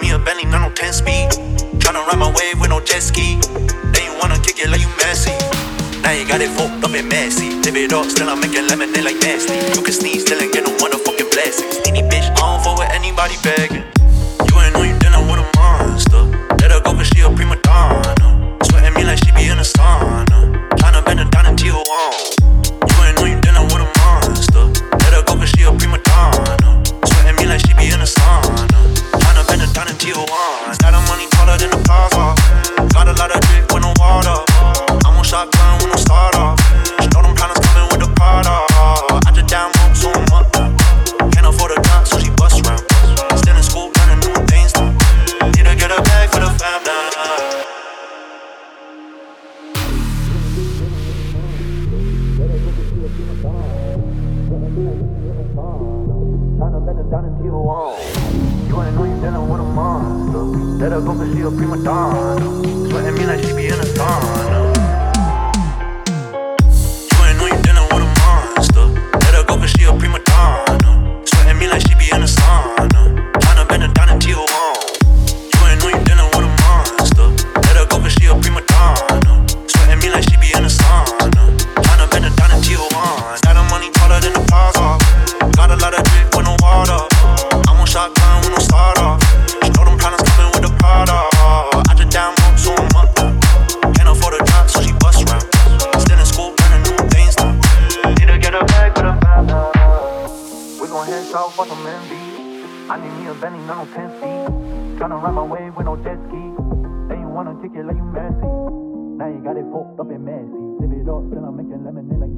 Me a Bentley, not no 10 speed. Tryna ride my wave with no jet ski. Then you wanna kick it like you messy. Now you got it fucked up and messy. Live it up, still I'm making lemonade like nasty. You can sneeze, still ain't get no wonderful. Taller than the plaza. Got a lot of drip with no water. I'm on shotgun with no start off. She know them problems coming with the Prada. I just down download so much. Can't afford a car, so she bust round. Still in school, learning new things now. Need to get a bag for the fam now. Tryna bend it down into your wall. You ain't know Let her go cause she a prima donna. Sweating me like she be in a sauna. South for some MV. I need me a Benny, not no 10 feet. Tryna ride my wave with no jet ski. Then you wanna kick it like you messy. Now you got it fucked up and messy. Tip it up, still I'm making lemonade like